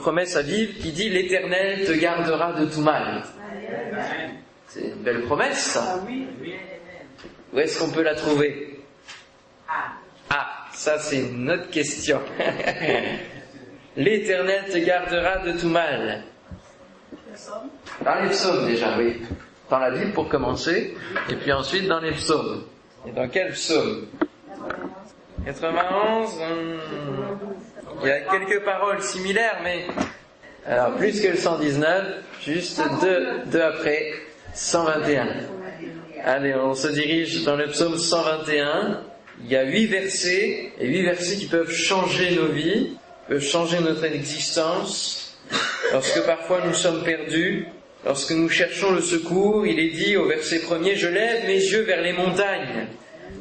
promesse à vivre qui dit l'Éternel te gardera de tout mal. C'est une belle promesse. Où est-ce qu'on peut la trouver? Ah, ça c'est une autre question. L'Éternel te gardera de tout mal. Dans les psaumes déjà, oui. Dans la Bible pour commencer, et puis ensuite dans les psaumes. Et dans quel psaume 91, il y a quelques paroles similaires, mais alors plus que le 119, juste deux, deux après, 121. Allez, on se dirige dans le psaume 121. Il y a huit versets, et huit versets qui peuvent changer nos vies, peuvent changer notre existence. Lorsque parfois nous sommes perdus, lorsque nous cherchons le secours, il est dit au verset premier, je lève mes yeux vers les montagnes.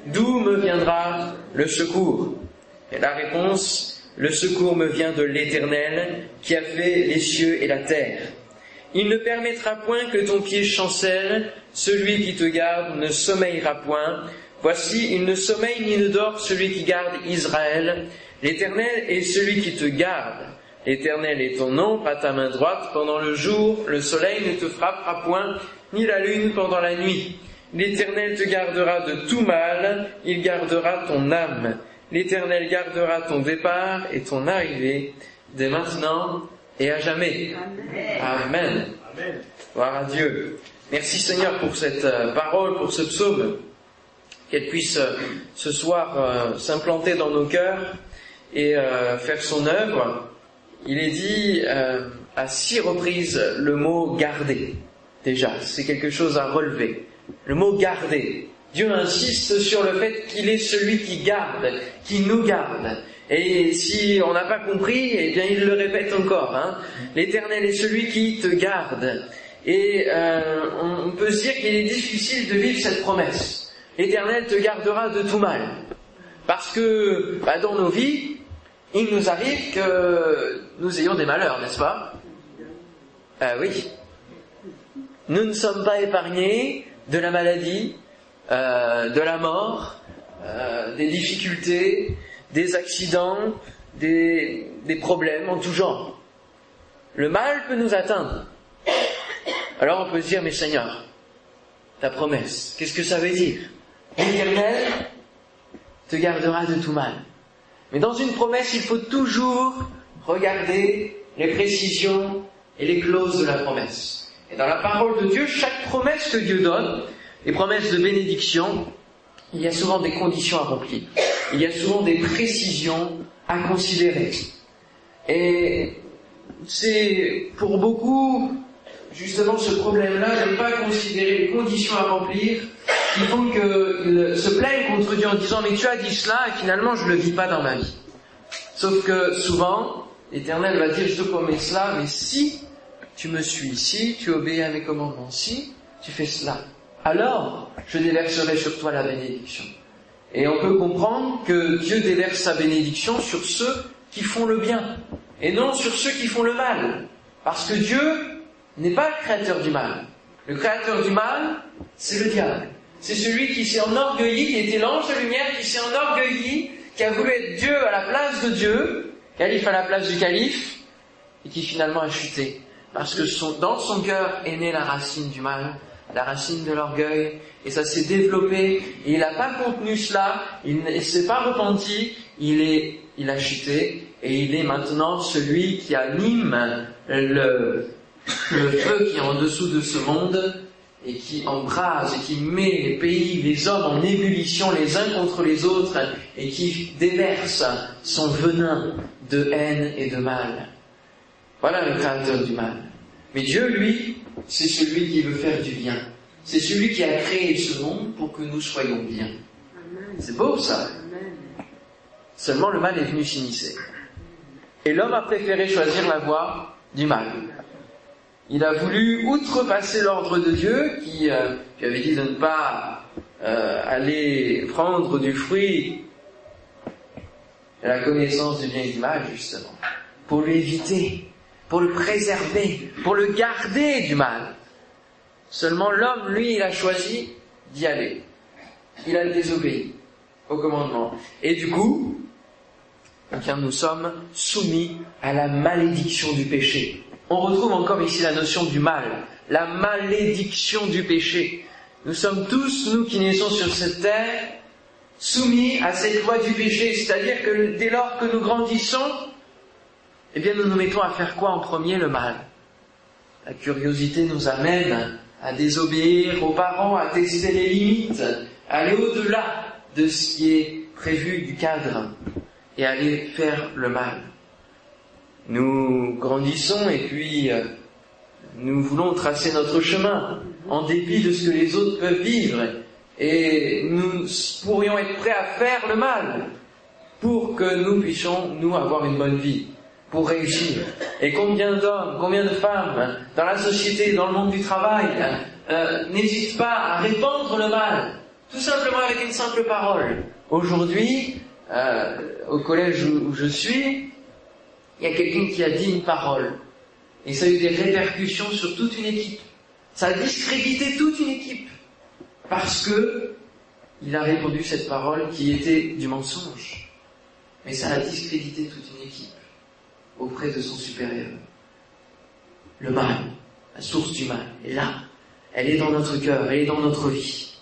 D'où me viendra le secours? Et la réponse, le secours me vient de l'Éternel qui a fait les cieux et la terre. Il ne permettra point que ton pied chancelle, celui qui te garde ne sommeillera point. Voici, il ne sommeille ni ne dort celui qui garde Israël. L'Éternel est celui qui te garde. L'Éternel est ton ombre à ta main droite. Pendant le jour, le soleil ne te frappera point, ni la lune pendant la nuit. L'Éternel te gardera de tout mal, il gardera ton âme. L'Éternel gardera ton départ et ton arrivée dès maintenant et à jamais. Amen. Gloire à Dieu. Merci Seigneur pour cette euh, parole, pour ce psaume, qu'elle puisse euh, ce soir euh, s'implanter dans nos cœurs et faire son œuvre. Il est dit à six reprises le mot garder. Déjà, c'est quelque chose à relever. Le mot garder. Dieu insiste sur le fait qu'il est celui qui garde, qui nous garde. Et si on n'a pas compris, eh bien il le répète encore. Hein. L'Éternel est celui qui te garde. Et euh, on peut se dire qu'il est difficile de vivre cette promesse. L'Éternel te gardera de tout mal. Parce que bah, dans nos vies, il nous arrive que nous ayons des malheurs, n'est-ce pas? Ah oui. Nous ne sommes pas épargnés de la maladie, euh, de la mort, euh, des difficultés, des accidents, des, des problèmes en tout genre. Le mal peut nous atteindre. Alors on peut se dire, mais Seigneur, ta promesse, qu'est-ce que ça veut dire? L'Éternel te gardera de tout mal. Mais dans une promesse, il faut toujours regarder les précisions et les clauses de la promesse. Et dans la parole de Dieu, chaque promesse que Dieu donne, les promesses de bénédiction, il y a souvent des conditions à remplir. Il y a souvent des précisions à considérer. Et c'est pour beaucoup justement ce problème-là de ne pas considérer les conditions à remplir qui font qu'ils se plaignent contre Dieu en disant mais tu as dit cela et finalement je ne le vis pas dans ma vie. Sauf que souvent, l'Éternel va dire je te promets cela, mais si tu me suis, si tu obéis à mes commandements, si tu fais cela, alors je déverserai sur toi la bénédiction. Et on peut comprendre que Dieu déverse sa bénédiction sur ceux qui font le bien, et non sur ceux qui font le mal. Parce que Dieu n'est pas le créateur du mal. Le créateur du mal, c'est le diable. C'est celui qui s'est enorgueilli, qui était l'ange de lumière, qui s'est enorgueilli, qui a voulu être Dieu à la place de Dieu, calife à la place du calife, et qui finalement a chuté. Parce que dans son cœur est née la racine du mal, la racine de l'orgueil, et ça s'est développé, et il n'a pas contenu cela, il ne s'est pas repenti, il, est, il a chuté, et il est maintenant celui qui anime le, le feu qui est en dessous de ce monde, et qui embrase, et qui met les pays, les hommes en ébullition les uns contre les autres, et qui déverse son venin de haine et de mal. Voilà le créateur du mal. Mais Dieu, lui, c'est celui qui veut faire du bien. C'est celui qui a créé ce monde pour que nous soyons bien. C'est beau ça. Seulement le mal est venu s'initier. Et l'homme a préféré choisir la voie du mal. Il a voulu outrepasser l'ordre de Dieu qui, euh, avait dit de ne pas euh, aller prendre du fruit de la connaissance du bien et du mal, justement, pour lui éviter pour le préserver, pour le garder du mal. Seulement l'homme, lui, il a choisi d'y aller. Il a désobéi au commandement. Et du coup, eh bien nous sommes soumis à la malédiction du péché. On retrouve encore ici la notion du mal, la malédiction du péché. Nous sommes tous, nous qui naissons sur cette terre, soumis à cette loi du péché, c'est-à-dire que dès lors que nous grandissons, eh bien nous nous mettons à faire quoi en premier Le mal? La curiosité nous amène à désobéir aux parents, à tester les limites, à aller au-delà de ce qui est prévu du cadre et aller faire le mal. Nous grandissons et puis euh, nous voulons tracer notre chemin en dépit de ce que les autres peuvent vivre et nous pourrions être prêts à faire le mal pour que nous puissions, nous, avoir une bonne vie, pour réussir. Et combien d'hommes, combien de femmes dans la société, dans le monde du travail, euh, n'hésitent pas à répandre le mal, tout simplement avec une simple parole. Aujourd'hui, euh, au collège où je suis, il y a quelqu'un qui a dit une parole. Et ça a eu des répercussions sur toute une équipe. Ça a discrédité toute une équipe. Parce que il a répondu cette parole qui était du mensonge. Mais ça a discrédité toute une équipe auprès de son supérieur. Le mal, la source du mal, est là. Elle est dans notre cœur, elle est dans notre vie.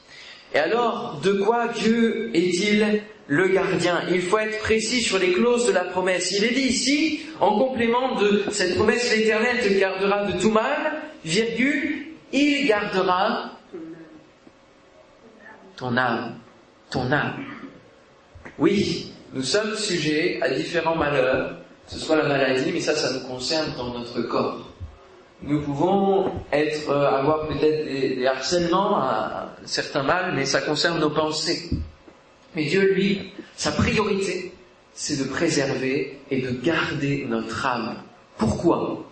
Et alors, de quoi Dieu est-il le gardien? Il faut être précis sur les clauses de la promesse. Il est dit ici, en complément de cette promesse, l'Éternel te gardera de tout mal, virgule, il gardera ton âme, ton âme. Oui, nous sommes sujets à différents malheurs, ce soit la maladie, mais ça, ça nous concerne dans notre corps. Nous pouvons être, euh, avoir peut-être des, harcèlements à certains mal, mais ça concerne nos pensées. Mais Dieu, lui, sa priorité, c'est de préserver et de garder notre âme. Pourquoi?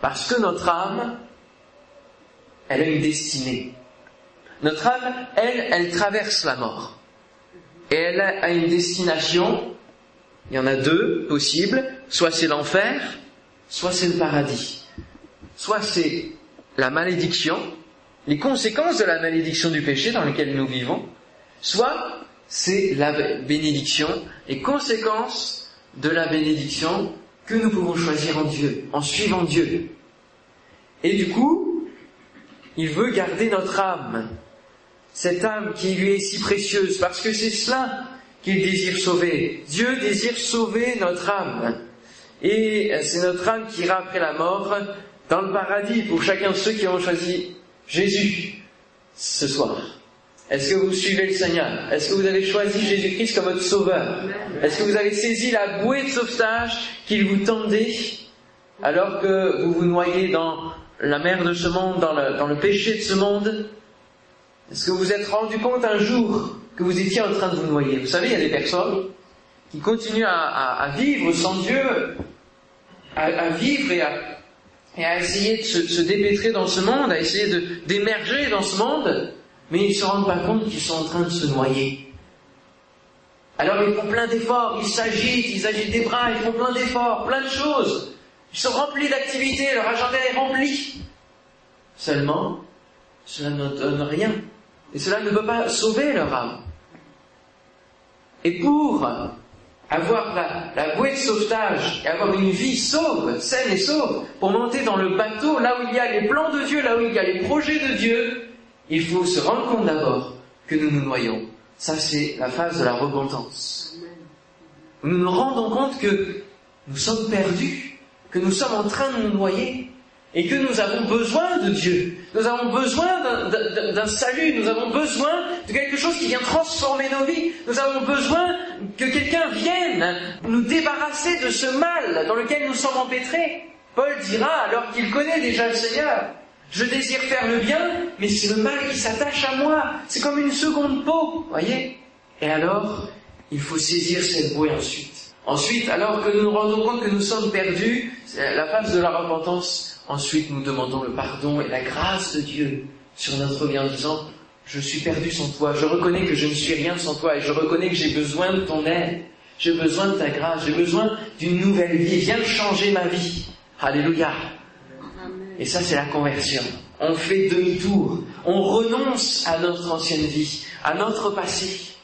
Parce que notre âme, elle a une destinée. Notre âme, elle, elle traverse la mort. Et elle a une destination, il y en a deux possibles, soit c'est l'enfer, soit c'est le paradis. Soit c'est la malédiction, les conséquences de la malédiction du péché dans lequel nous vivons, soit c'est la bénédiction, les conséquences de la bénédiction que nous pouvons choisir en Dieu, en suivant Dieu. Et du coup, il veut garder notre âme cette âme qui lui est si précieuse, parce que c'est cela qu'il désire sauver. Dieu désire sauver notre âme. Et c'est notre âme qui ira après la mort dans le paradis pour chacun de ceux qui ont choisi Jésus ce soir. Est-ce que vous suivez le Seigneur? Est-ce que vous avez choisi Jésus-Christ comme votre sauveur? Est-ce que vous avez saisi la bouée de sauvetage qu'il vous tendait alors que vous vous noyez dans la mer de ce monde, dans le, dans le péché de ce monde? Est-ce que vous vous êtes rendu compte un jour que vous étiez en train de vous noyer Vous savez, il y a des personnes qui continuent à, vivre sans Dieu, à, vivre et à, essayer de se, dépêtrer dans ce monde, à essayer d'émerger dans ce monde, mais ils ne se rendent pas compte qu'ils sont en train de se noyer. Alors ils font plein d'efforts, ils s'agitent, ils agitent des bras, ils font plein d'efforts, plein de choses. Ils sont remplis d'activités, leur agenda est rempli. Seulement, cela ne donne rien. Et cela ne peut pas sauver leur âme. Et pour avoir la, bouée de sauvetage et avoir une vie sauve, saine et sauve, pour monter dans le bateau, là où il y a les plans de Dieu, là où il y a les projets de Dieu, il faut se rendre compte d'abord que nous nous noyons. Ça, c'est la phase de la repentance. Nous nous rendons compte que nous sommes perdus, que nous sommes en train de nous noyer, et que nous avons besoin de Dieu. Nous avons besoin d'un salut, nous avons besoin de quelque chose qui vient transformer nos vies. Nous avons besoin que quelqu'un vienne nous débarrasser de ce mal dans lequel nous sommes empêtrés. Paul dira, alors qu'il connaît déjà le Seigneur, je désire faire le bien, mais c'est le mal qui s'attache à moi. C'est comme une seconde peau, voyez Et alors, il faut saisir cette bouée ensuite. Ensuite, alors que nous nous rendons compte que nous sommes perdus, la phase de la repentance Ensuite, nous demandons le pardon et la grâce de Dieu sur notre vie en disant, je suis perdu sans toi, je reconnais que je ne suis rien sans toi et je reconnais que j'ai besoin de ton aide, j'ai besoin de ta grâce, j'ai besoin d'une nouvelle vie, viens changer ma vie. Alléluia. Et ça, c'est la conversion. On fait demi-tour, on renonce à notre ancienne vie, à notre passé.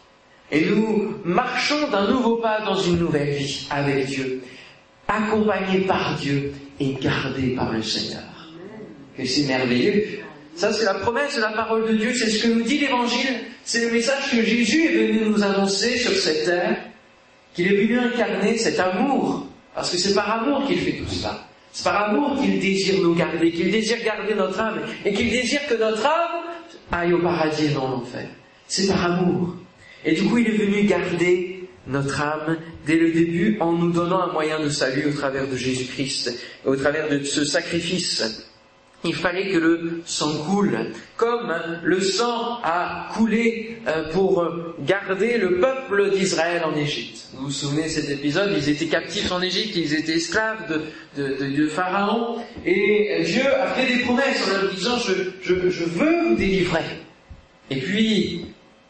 Et nous marchons d'un nouveau pas dans une nouvelle vie avec Dieu, accompagnés par Dieu et gardés par le Seigneur. Que c'est merveilleux. Ça, c'est la promesse de la parole de Dieu, c'est ce que nous dit l'Évangile, c'est le message que Jésus est venu nous annoncer sur cette terre, qu'il est venu incarner cet amour, parce que c'est par amour qu'il fait tout cela. C'est par amour qu'il désire nous garder, qu'il désire garder notre âme, et qu'il désire que notre âme aille au paradis et non l'enfer. C'est par amour. Et du coup, il est venu garder notre âme dès le début en nous donnant un moyen de salut au travers de Jésus-Christ, au travers de ce sacrifice il fallait que le sang coule, comme le sang a coulé euh, pour garder le peuple d'Israël en Égypte. Vous vous souvenez de cet épisode Ils étaient captifs en Égypte, ils étaient esclaves de, Pharaon, et Dieu a fait des promesses en leur disant je, veux vous délivrer. Et puis,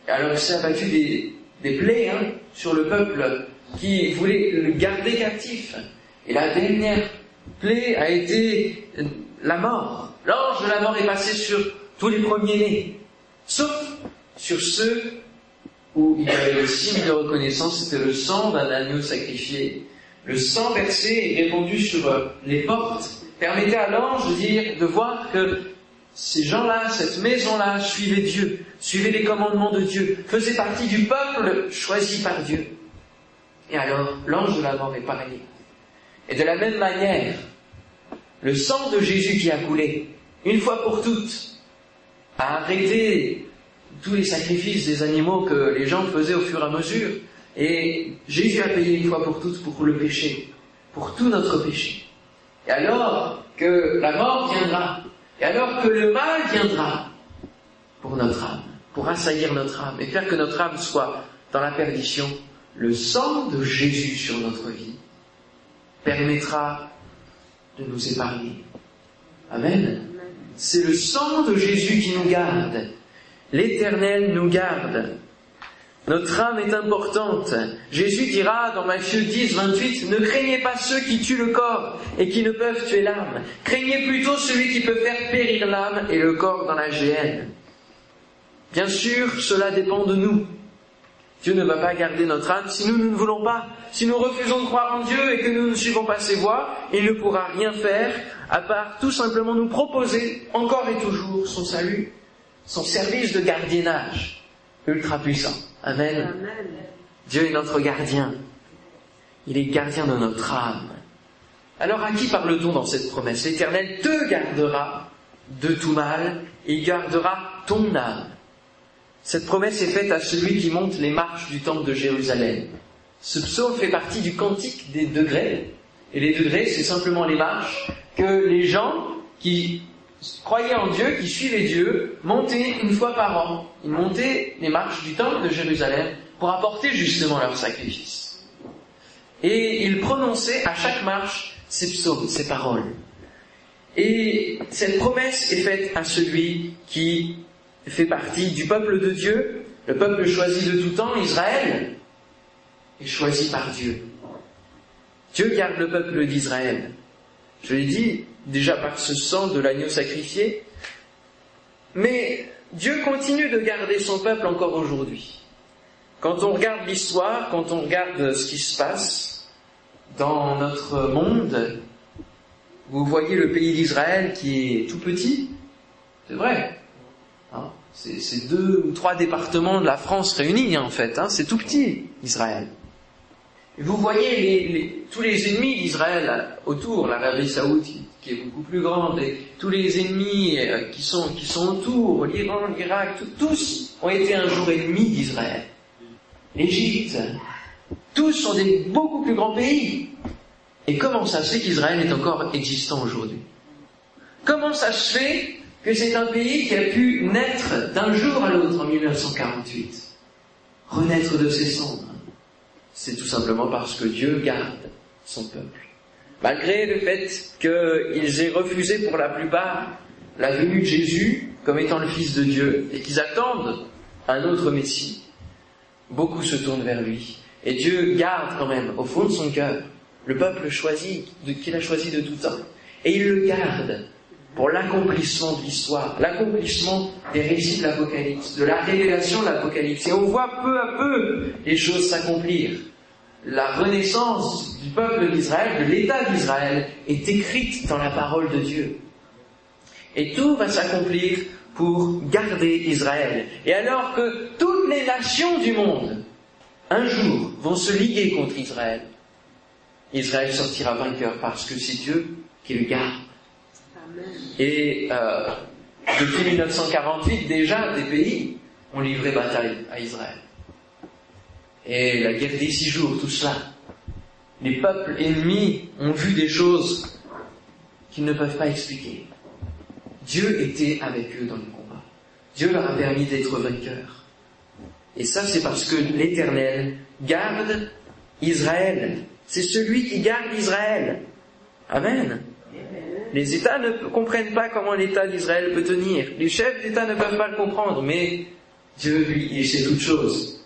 alors ça a battu des, des plaies hein, sur le peuple qui voulait le garder captif. Et la dernière plaie a été la mort. L'ange de la mort est passé sur tous les premiers-nés, sauf sur ceux où il y avait le signe de reconnaissance, c'était le sang d'un agneau sacrifié. Le sang versé et répandu sur les portes permettait à l'ange de dire, de voir que ces gens-là, cette maison-là, suivaient Dieu, suivaient les commandements de Dieu, faisaient partie du peuple choisi par Dieu. Et alors, l'ange de la mort est pareil. Et de la même manière, le sang de Jésus qui a coulé, une fois pour toutes, a arrêté tous les sacrifices des animaux que les gens faisaient au fur et à mesure. Et Jésus a payé une fois pour toutes pour le péché, pour tout notre péché. Et alors que la mort viendra, et alors que le mal viendra pour notre âme, pour assaillir notre âme et faire que notre âme soit dans la perdition, le sang de Jésus sur notre vie permettra de nous épargner. Amen. C'est le sang de Jésus qui nous garde. L'Éternel nous garde. Notre âme est importante. Jésus dira dans Matthieu 10, 28, Ne craignez pas ceux qui tuent le corps et qui ne peuvent tuer l'âme. Craignez plutôt celui qui peut faire périr l'âme et le corps dans la géhenne. Bien sûr, cela dépend de nous. Dieu ne va pas garder notre âme si nous, nous ne voulons pas. Si nous refusons de croire en Dieu et que nous ne suivons pas ses voies, il ne pourra rien faire à part tout simplement nous proposer encore et toujours son salut, son service de gardiennage ultra puissant. Amen. Dieu est notre gardien. Il est gardien de notre âme. Alors à qui parle-t-on dans cette promesse? L'Éternel te gardera de tout mal et gardera ton âme. Cette promesse est faite à celui qui monte les marches du temple de Jérusalem. Ce psaume fait partie du cantique des degrés. Et les degrés, c'est simplement les marches que les gens qui croyaient en Dieu, qui suivaient Dieu, montaient une fois par an. Ils montaient les marches du temple de Jérusalem pour apporter justement leur sacrifice. Et ils prononçaient à chaque marche ces psaumes, ces paroles. Et cette promesse est faite à celui qui fait partie du peuple de Dieu, le peuple choisi de tout temps, Israël, est choisi par Dieu. Dieu garde le peuple d'Israël. Je l'ai dit déjà par ce sang de l'agneau sacrifié, mais Dieu continue de garder son peuple encore aujourd'hui. Quand on regarde l'histoire, quand on regarde ce qui se passe dans notre monde, vous voyez le pays d'Israël qui est tout petit, c'est vrai, Hein, c'est deux ou trois départements de la France réunis en fait. Hein, c'est tout petit, Israël. Vous voyez tous les ennemis d'Israël autour, l'Arabie Saoudite qui est beaucoup plus grande, et tous les ennemis euh, qui sont, qui sont autour, l'Iran, l'Irak, tous ont été un jour ennemis d'Israël. L'Égypte, tous sont des beaucoup plus grands pays. Et comment ça se fait qu'Israël est encore existant aujourd'hui? Comment ça se fait que c'est un pays qui a pu naître d'un jour à l'autre en 1948, renaître de ses cendres. C'est tout simplement parce que Dieu garde son peuple. Malgré le fait qu'ils aient refusé pour la plupart la venue de Jésus comme étant le Fils de Dieu et qu'ils attendent un autre Messie, beaucoup se tournent vers lui. Et Dieu garde quand même au fond de son cœur le peuple qu'il a choisi de tout temps. Et il le garde pour l'accomplissement de l'histoire, l'accomplissement des récits de l'Apocalypse, de la révélation de l'Apocalypse. Et on voit peu à peu les choses s'accomplir. La renaissance du peuple d'Israël, de l'État d'Israël, est écrite dans la parole de Dieu. Et tout va s'accomplir pour garder Israël. Et alors que toutes les nations du monde, un jour, vont se liguer contre Israël, Israël sortira vainqueur parce que c'est Dieu qui le garde. Et euh, depuis 1948, déjà, des pays ont livré bataille à Israël. Et la guerre des six jours, tout cela. Les peuples ennemis ont vu des choses qu'ils ne peuvent pas expliquer. Dieu était avec eux dans le combat. Dieu leur a permis d'être vainqueurs. Et ça, c'est parce que l'Éternel garde Israël. C'est celui qui garde Israël. Amen. Les États ne comprennent pas comment l'État d'Israël peut tenir. Les chefs d'État ne peuvent pas le comprendre, mais Dieu, lui, il sait toutes choses.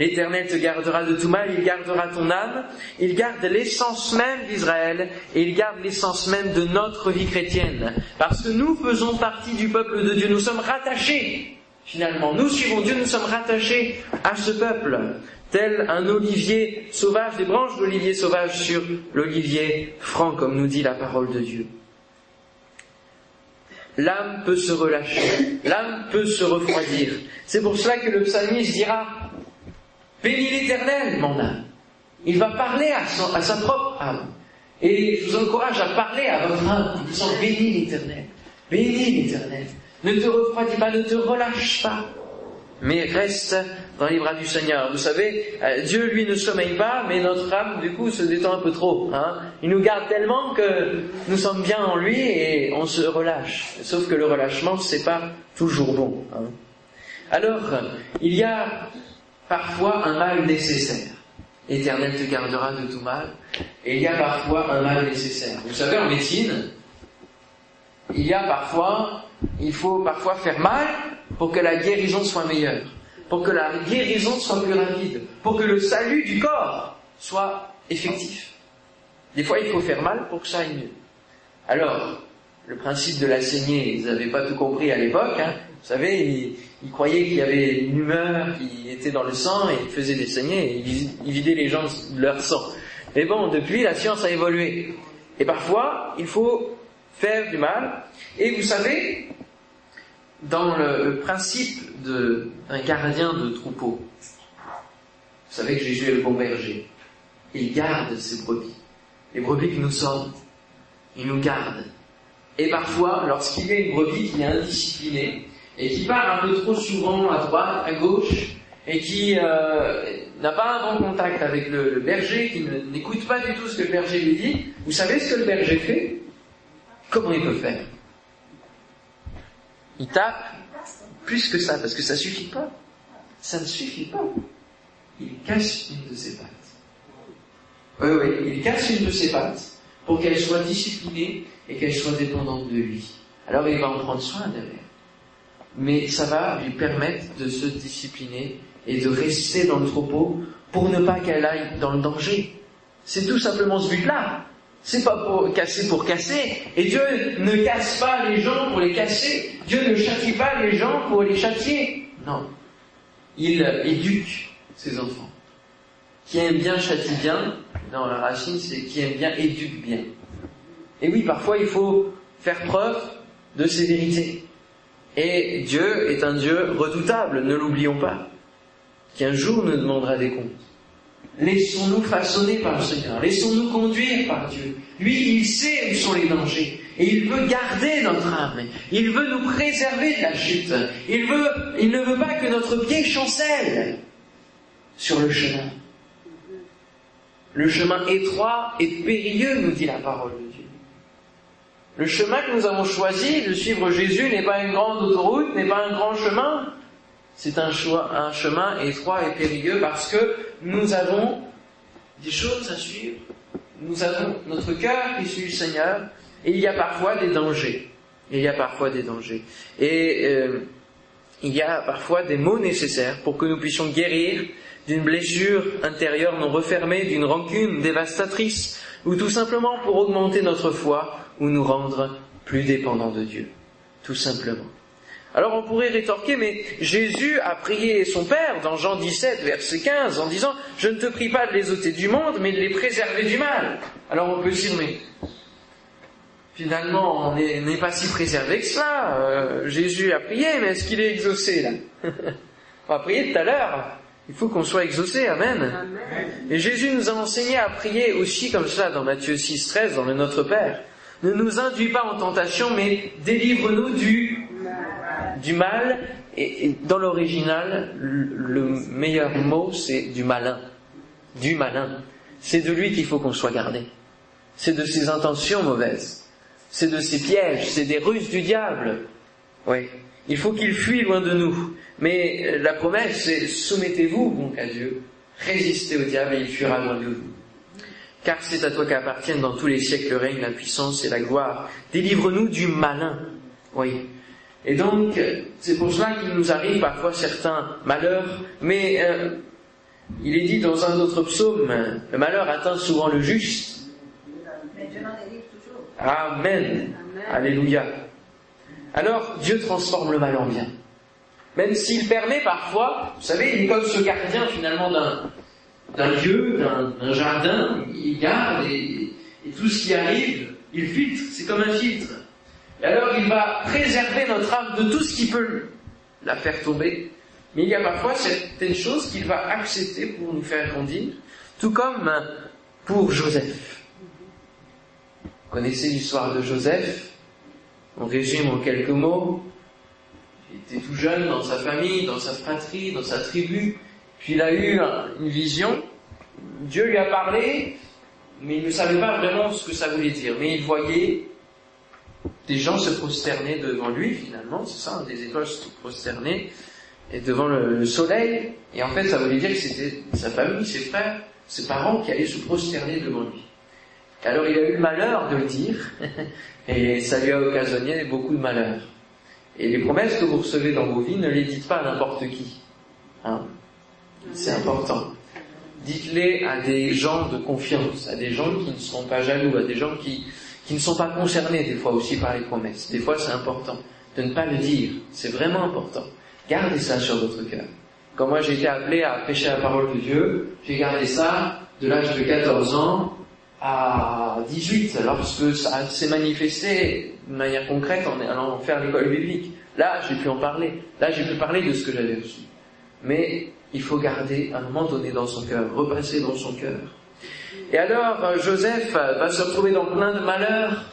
L'Éternel te gardera de tout mal, il gardera ton âme, il garde l'essence même d'Israël et il garde l'essence même de notre vie chrétienne. Parce que nous faisons partie du peuple de Dieu, nous sommes rattachés finalement. Nous suivons Dieu, nous sommes rattachés à ce peuple, tel un olivier sauvage, des branches d'olivier sauvage sur l'olivier franc, comme nous dit la parole de Dieu. L'âme peut se relâcher, l'âme peut se refroidir. C'est pour cela que le psalmiste dira, bénis l'éternel, mon âme. Il va parler à, à, sa propre âme. Et je vous encourage à parler à votre âme en disant, bénis l'éternel, bénis l'éternel. Ne te refroidis pas, ne te relâche pas, mais reste dans les bras du Seigneur. Vous savez, euh, Dieu lui ne sommeille pas, mais notre âme du coup se détend un peu trop. Hein. Il nous garde tellement que nous sommes bien en lui et on se relâche. Sauf que le relâchement, c'est pas toujours bon. Hein. Alors, il y a parfois un mal nécessaire. Éternel te gardera de tout mal. Et il y a parfois un mal nécessaire. Vous savez, en médecine, il y a parfois, il faut parfois faire mal pour que la guérison soit meilleure, pour que la guérison soit plus rapide, pour que le salut du corps soit effectif. Des fois, il faut faire mal pour que ça aille mieux. Alors, le principe de la saignée, ils n'avaient pas tout compris à l'époque. Hein. Vous savez, ils, ils croyaient qu'il y avait une humeur qui était dans le sang et ils faisaient des saignées et ils vidaient les gens de leur sang. Mais bon, depuis, la science a évolué. Et parfois, il faut faire du mal. Et vous savez, dans le, principe d'un gardien de troupeau, vous savez que Jésus est le bon berger. Il garde ses brebis. Les brebis que nous sommes, il nous garde. Et parfois, lorsqu'il a une brebis qui est indisciplinée, et qui part un peu trop souvent à droite, à gauche, et qui euh, n'a pas un bon contact avec le, le berger, qui n'écoute pas du tout ce que le berger lui dit, vous savez ce que le berger fait? Comment il peut faire? Il tape plus que ça, parce que ça suffit pas. Ça ne suffit pas. Il casse une de ses pattes. Oui, oui, il casse une de ses pattes pour qu'elle soit disciplinée et qu'elle soit dépendante de lui. Alors il va en prendre soin derrière. Mais ça va lui permettre de se discipliner et de rester dans le troupeau pour ne pas qu'elle aille dans le danger. C'est tout simplement ce but-là. C'est pas pour casser pour casser. Et Dieu ne casse pas les gens pour les casser. Dieu ne châtie pas les gens pour les châtier. Non. Il éduque ses enfants. Qui aime bien châtie bien. Non, la racine, c'est qui aime bien éduque bien. Et oui, parfois, il faut faire preuve de sévérité. Et Dieu est un Dieu redoutable, ne l'oublions pas, qui un jour nous demandera des comptes. Laissons-nous façonner par le Seigneur, laissons-nous conduire par Dieu. Lui, il sait où sont les dangers, et il veut garder notre âme, il veut nous préserver de la chute, il, veut, il ne veut pas que notre pied chancelle sur le chemin. Le chemin étroit et périlleux, nous dit la parole de Dieu. Le chemin que nous avons choisi de suivre Jésus n'est pas une grande autoroute, n'est pas un grand chemin. C'est un, un chemin étroit et périlleux parce que nous avons des choses à suivre. Nous avons notre cœur qui suit le Seigneur et il y a parfois des dangers. Il y a parfois des dangers. Et euh, il y a parfois des mots nécessaires pour que nous puissions guérir d'une blessure intérieure non refermée, d'une rancune dévastatrice, ou tout simplement pour augmenter notre foi ou nous rendre plus dépendant de Dieu, tout simplement. Alors on pourrait rétorquer, mais Jésus a prié son Père dans Jean 17, verset 15, en disant, je ne te prie pas de les ôter du monde, mais de les préserver du mal. Alors on peut se dire, mais finalement on n'est pas si préservé que cela. Euh, Jésus a prié, mais est-ce qu'il est exaucé là? On va prier tout à l'heure. Il faut qu'on soit exaucé, Amen. Et Jésus nous a enseigné à prier aussi comme cela dans Matthieu 6, 13, dans le Notre Père. Ne nous induis pas en tentation, mais délivre-nous du, du mal. Et, dans l'original, le meilleur mot, c'est du malin. Du malin. C'est de lui qu'il faut qu'on soit gardé. C'est de ses intentions mauvaises. C'est de ses pièges. C'est des ruses du diable. Oui. Il faut qu'il fuit loin de nous. Mais euh, la promesse, c'est soumettez-vous donc à Dieu. Résistez au diable et il fuira loin de vous car c'est à toi qu'appartiennent dans tous les siècles le règne, la puissance et la gloire. Délivre-nous du malin. Oui. Et donc, c'est pour cela qu'il nous arrive parfois certains malheurs, mais euh, il est dit dans un autre psaume, le malheur atteint souvent le juste. Amen. Alléluia. Alors, Dieu transforme le mal en bien. Même s'il permet parfois, vous savez, il est comme ce gardien finalement d'un, d'un lieu, d'un jardin, il garde et, tout ce qui arrive, il filtre, c'est comme un filtre. Et alors il va préserver notre âme de tout ce qui peut la faire tomber. Mais il y a parfois certaines choses qu'il va accepter pour nous faire grandir, tout comme pour Joseph. Vous connaissez l'histoire de Joseph? On résume en quelques mots. Il était tout jeune dans sa famille, dans sa fratrie, dans sa tribu. Puis il a eu une vision, Dieu lui a parlé, mais il ne savait pas vraiment ce que ça voulait dire. Mais il voyait des gens se prosterner devant lui, finalement, c'est ça, des étoiles se prosterner, et devant le, soleil. Et en fait, ça voulait dire que c'était sa famille, ses frères, ses parents qui allaient se prosterner devant lui. alors il a eu le malheur de le dire, et ça lui a occasionné beaucoup de malheur. Et les promesses que vous recevez dans vos vies, ne les dites pas à n'importe qui. Hein c'est important. Dites-les à des gens de confiance, à des gens qui ne seront pas jaloux, à des gens qui, qui ne sont pas concernés des fois aussi par les promesses. Des fois c'est important de ne pas le dire, c'est vraiment important. Gardez ça sur votre cœur. Quand moi j'ai été appelé à prêcher la parole de Dieu, j'ai gardé ça de l'âge de 14 ans à 18, lorsque ça s'est manifesté de manière concrète en allant faire l'école biblique. Là, j'ai pu en parler. Là, j'ai pu parler de ce que j'avais reçu. Mais il faut garder un moment donné dans son cœur, repasser dans son cœur. Et alors, euh, Joseph euh, va se retrouver dans plein de malheurs,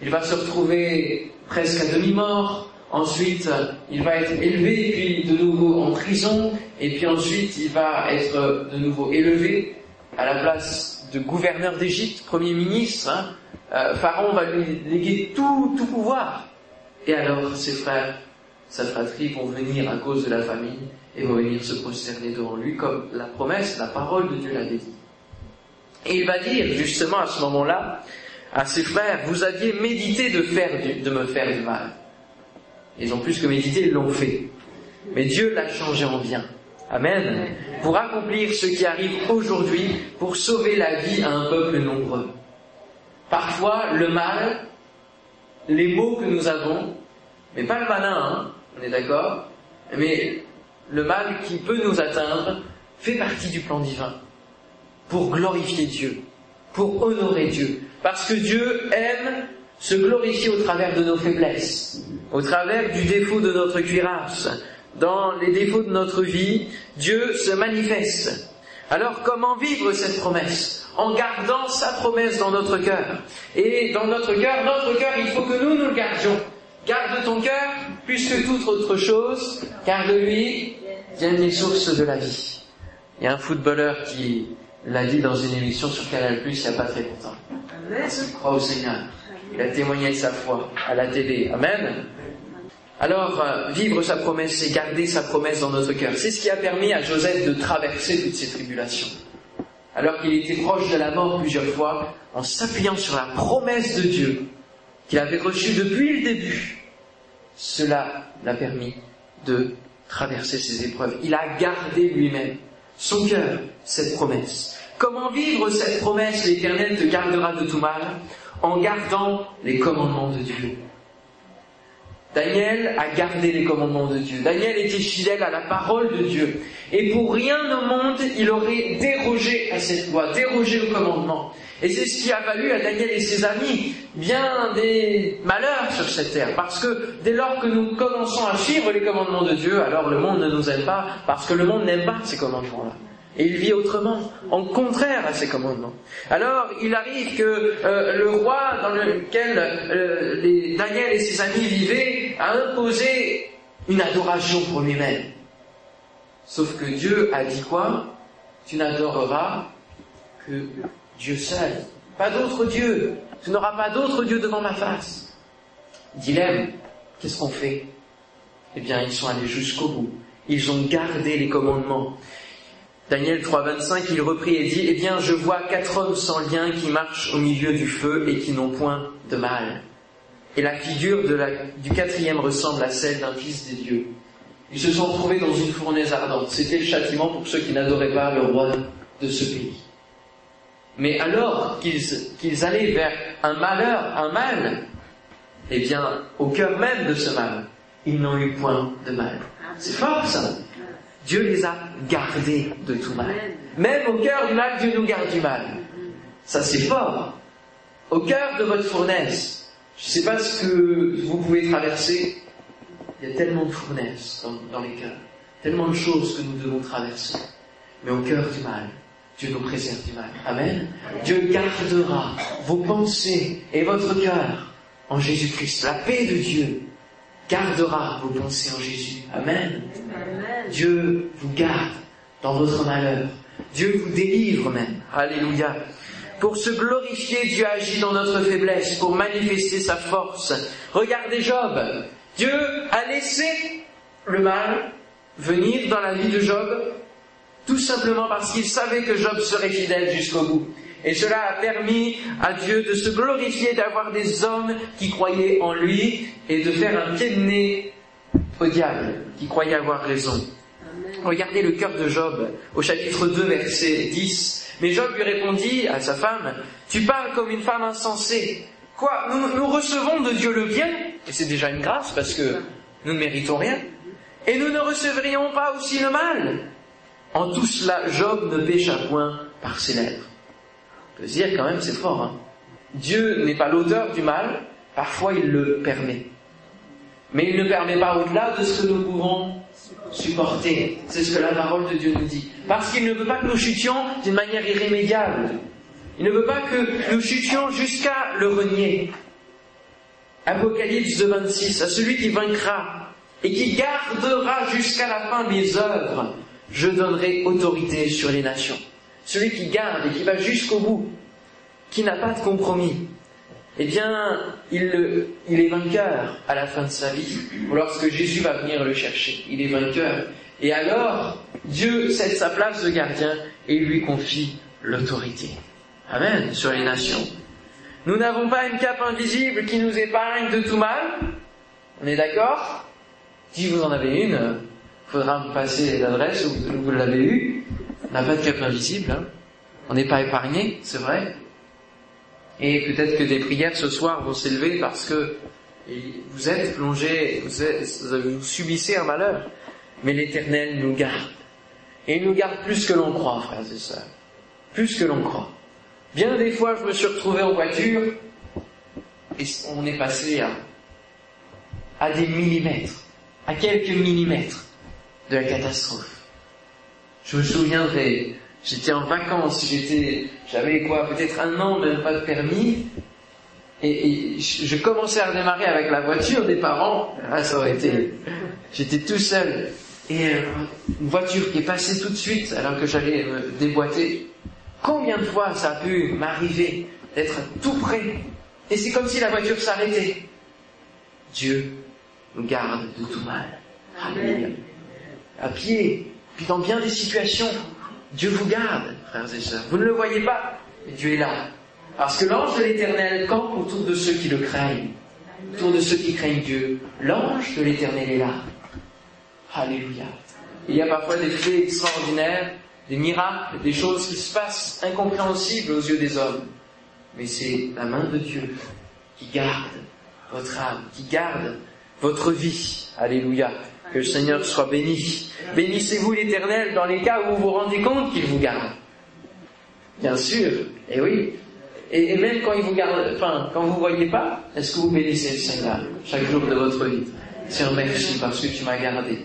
il va se retrouver presque à demi-mort, ensuite il va être élevé, puis de nouveau en prison, et puis ensuite il va être de nouveau élevé à la place de gouverneur d'Égypte, premier ministre. Hein. Euh, Pharaon va lui léguer tout, tout pouvoir. Et alors ses frères, sa fratrie vont venir à cause de la famille, et vont venir se prosterner devant lui comme la promesse, la parole de Dieu l'avait dit. Et il va dire justement à ce moment-là à ses frères, vous aviez médité de, faire de me faire du mal. Ils ont plus que médité, ils l'ont fait. Mais Dieu l'a changé en bien. Amen. Pour accomplir ce qui arrive aujourd'hui, pour sauver la vie à un peuple nombreux. Parfois, le mal, les mots que nous avons, mais pas le malin, hein, on est d'accord, mais le mal qui peut nous atteindre fait partie du plan divin pour glorifier Dieu, pour honorer Dieu. Parce que Dieu aime se glorifier au travers de nos faiblesses, au travers du défaut de notre cuirasse. Dans les défauts de notre vie, Dieu se manifeste. Alors comment vivre cette promesse? En gardant sa promesse dans notre cœur. Et dans notre cœur, notre cœur, il faut que nous nous le gardions. Garde ton cœur plus que toute autre chose, car de lui viennent les sources de la vie. Il y a un footballeur qui l'a dit dans une émission sur Canal Plus il n'y a pas très longtemps. Je crois au Seigneur. Il a témoigné de sa foi à la télé. Amen. Alors, euh, vivre sa promesse et garder sa promesse dans notre cœur, c'est ce qui a permis à Joseph de traverser toutes ces tribulations. Alors qu'il était proche de la mort plusieurs fois, en s'appuyant sur la promesse de Dieu qu'il avait reçue depuis le début, cela l'a permis de traverser ces épreuves. Il a gardé lui-même son cœur cette promesse. Comment vivre cette promesse L'Éternel te gardera de tout mal en gardant les commandements de Dieu. Daniel a gardé les commandements de Dieu. Daniel était fidèle à la parole de Dieu. Et pour rien au monde, il aurait dérogé à cette loi, dérogé au commandement. Et c'est ce qui a valu à Daniel et ses amis bien des malheurs sur cette terre. Parce que dès lors que nous commençons à suivre les commandements de Dieu, alors le monde ne nous aime pas, parce que le monde n'aime pas ces commandements-là. Et il vit autrement, en contraire à ces commandements. Alors, il arrive que euh, le roi dans lequel euh, Daniel et ses amis vivaient a imposé une adoration pour lui-même. Sauf que Dieu a dit quoi? Tu n'adoreras que Dieu seul. Pas d'autre Dieu. Tu n'auras pas d'autre Dieu devant ma face. Dilemme, qu'est-ce qu'on fait? Eh bien, ils sont allés jusqu'au bout. Ils ont gardé les commandements. Daniel 3.25, il reprit et dit, Eh bien, je vois quatre hommes sans lien qui marchent au milieu du feu et qui n'ont point de mal. Et la figure du quatrième ressemble à celle d'un fils des dieux. Ils se sont trouvés dans une fournaise ardente. C'était le châtiment pour ceux qui n'adoraient pas le roi de ce pays. Mais alors qu'ils allaient vers un malheur, un mal, eh bien, au cœur même de ce mal, ils n'ont eu point de mal. C'est fort ça. Dieu les a gardés de tout mal. Même au cœur du mal, Dieu nous garde du mal. Ça c'est fort. Au cœur de votre fournaise, je ne sais pas ce que vous pouvez traverser, il y a tellement de fournaises dans, dans les cœurs, tellement de choses que nous devons traverser. Mais au cœur du mal, Dieu nous préserve du mal. Amen. Dieu gardera vos pensées et votre cœur en Jésus-Christ. La paix de Dieu gardera vos pensées en Jésus. Amen. Dieu vous garde dans votre malheur. Dieu vous délivre même. Alléluia. Pour se glorifier, Dieu agit dans notre faiblesse, pour manifester sa force. Regardez Job. Dieu a laissé le mal venir dans la vie de Job tout simplement parce qu'il savait que Job serait fidèle jusqu'au bout. Et cela a permis à Dieu de se glorifier, d'avoir des hommes qui croyaient en lui et de faire un pied de nez au diable, qui croyait avoir raison. Regardez le cœur de Job au chapitre 2, verset 10. Mais Job lui répondit à sa femme, Tu parles comme une femme insensée. Quoi nous, nous recevons de Dieu le bien, et c'est déjà une grâce parce que nous ne méritons rien, et nous ne recevrions pas aussi le mal. En tout cela, Job ne pécha point par ses lèvres. On peut dire quand même, c'est fort. Hein. Dieu n'est pas l'auteur du mal, parfois il le permet. Mais il ne permet pas au-delà de ce que nous pouvons supporter. C'est ce que la parole de Dieu nous dit. Parce qu'il ne veut pas que nous chutions d'une manière irrémédiable. Il ne veut pas que nous chutions jusqu'à le renier. Apocalypse 2, 26, à celui qui vaincra et qui gardera jusqu'à la fin mes œuvres, je donnerai autorité sur les nations. Celui qui garde et qui va jusqu'au bout, qui n'a pas de compromis, eh bien, il, est vainqueur à la fin de sa vie, ou lorsque Jésus va venir le chercher. Il est vainqueur. Et alors, Dieu cède sa place de gardien et lui confie l'autorité. Amen, sur les nations. Nous n'avons pas une cape invisible qui nous épargne de tout mal. On est d'accord? Si vous en avez une, faudra me passer l'adresse où vous l'avez eu. On n'a pas de cape invisible. Hein. On n'est pas épargné, c'est vrai. Et peut-être que des prières ce soir vont s'élever parce que vous êtes plongé, vous, vous subissez un malheur. Mais l'Éternel nous garde. Et il nous garde plus que l'on croit, frères et sœurs. Plus que l'on croit. Bien des fois, je me suis retrouvé en voiture et on est passé à, à des millimètres, à quelques millimètres de la catastrophe. Je me souviendrai, j'étais en vacances, j'étais, j'avais quoi, peut-être un an, même pas de permis, et, je commençais à redémarrer avec la voiture des parents, ah, ça aurait été, j'étais tout seul, et euh, une voiture qui est passée tout de suite alors que j'allais me déboîter. Combien de fois ça a pu m'arriver d'être tout près, et c'est comme si la voiture s'arrêtait. Dieu nous garde de tout mal. Amen à pied, puis dans bien des situations. Dieu vous garde, frères et sœurs. Vous ne le voyez pas, mais Dieu est là. Parce que l'ange de l'éternel campe autour de ceux qui le craignent, autour de ceux qui craignent Dieu. L'ange de l'éternel est là. Alléluia. Il y a parfois des faits extraordinaires, des miracles, des choses qui se passent incompréhensibles aux yeux des hommes. Mais c'est la main de Dieu qui garde votre âme, qui garde votre vie. Alléluia. Que le Seigneur soit béni. Bénissez-vous l'Éternel dans les cas où vous vous rendez compte qu'il vous garde. Bien sûr, et oui. Et, même quand il vous garde, enfin, quand vous voyez pas, est-ce que vous bénissez le Seigneur chaque jour de votre vie? Seigneur, merci parce que tu m'as gardé.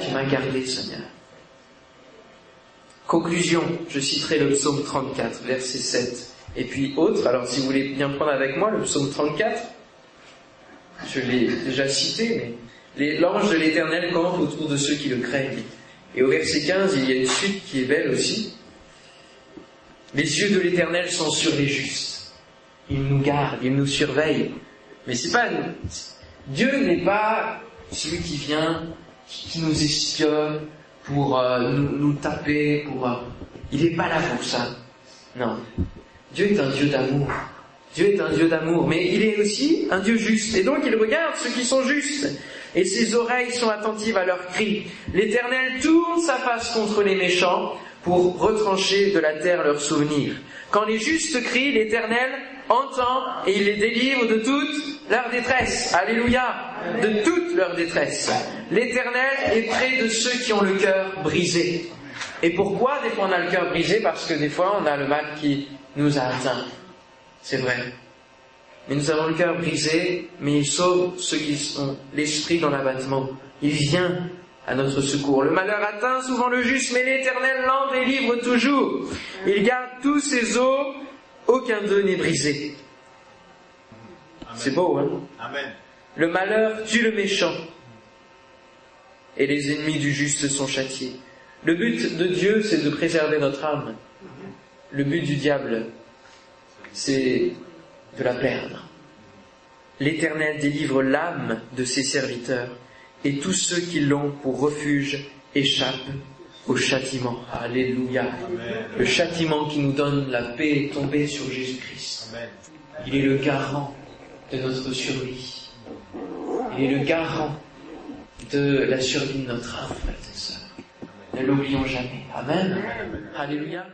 Tu m'as gardé, Seigneur. Conclusion, je citerai le psaume 34, verset 7. Et puis autre, alors si vous voulez bien prendre avec moi le psaume 34, je l'ai déjà cité, mais l'ange de l'éternel campe autour de ceux qui le craignent. Et au verset 15, il y a une suite qui est belle aussi. Les yeux de l'éternel sont sur les justes. Il nous garde, il nous surveille. Mais c'est pas, Dieu n'est pas celui qui vient, qui nous espionne pour euh, nous, taper, pour, euh, il n'est pas là pour ça. Non. Dieu est un Dieu d'amour. Dieu est un Dieu d'amour, mais il est aussi un Dieu juste. Et donc il regarde ceux qui sont justes. Et ses oreilles sont attentives à leurs cris. L'Éternel tourne sa face contre les méchants pour retrancher de la terre leurs souvenirs. Quand les justes crient, l'Éternel entend et il les délivre de toute leur détresse. Alléluia. De toute leur détresse. L'Éternel est près de ceux qui ont le cœur brisé. Et pourquoi des fois on a le cœur brisé? Parce que des fois on a le mal qui nous a atteints. C'est vrai. Mais nous avons le cœur brisé, mais il sauve ceux qui ont l'esprit dans l'abattement. Il vient à notre secours. Le malheur atteint souvent le juste, mais l'Éternel l'en délivre toujours. Il garde tous ses os, aucun d'eux n'est brisé. C'est beau, hein? Amen. Le malheur tue le méchant, et les ennemis du juste sont châtiés. Le but de Dieu, c'est de préserver notre âme. Le but du diable, c'est de la perdre. L'Éternel délivre l'âme de ses serviteurs, et tous ceux qui l'ont pour refuge échappent au châtiment. Alléluia. Le châtiment qui nous donne la paix est tombé sur Jésus-Christ. Il est le garant de notre survie. Il est le garant de la survie de notre âme, frères et sœurs. Ne l'oublions jamais. Amen. Alléluia.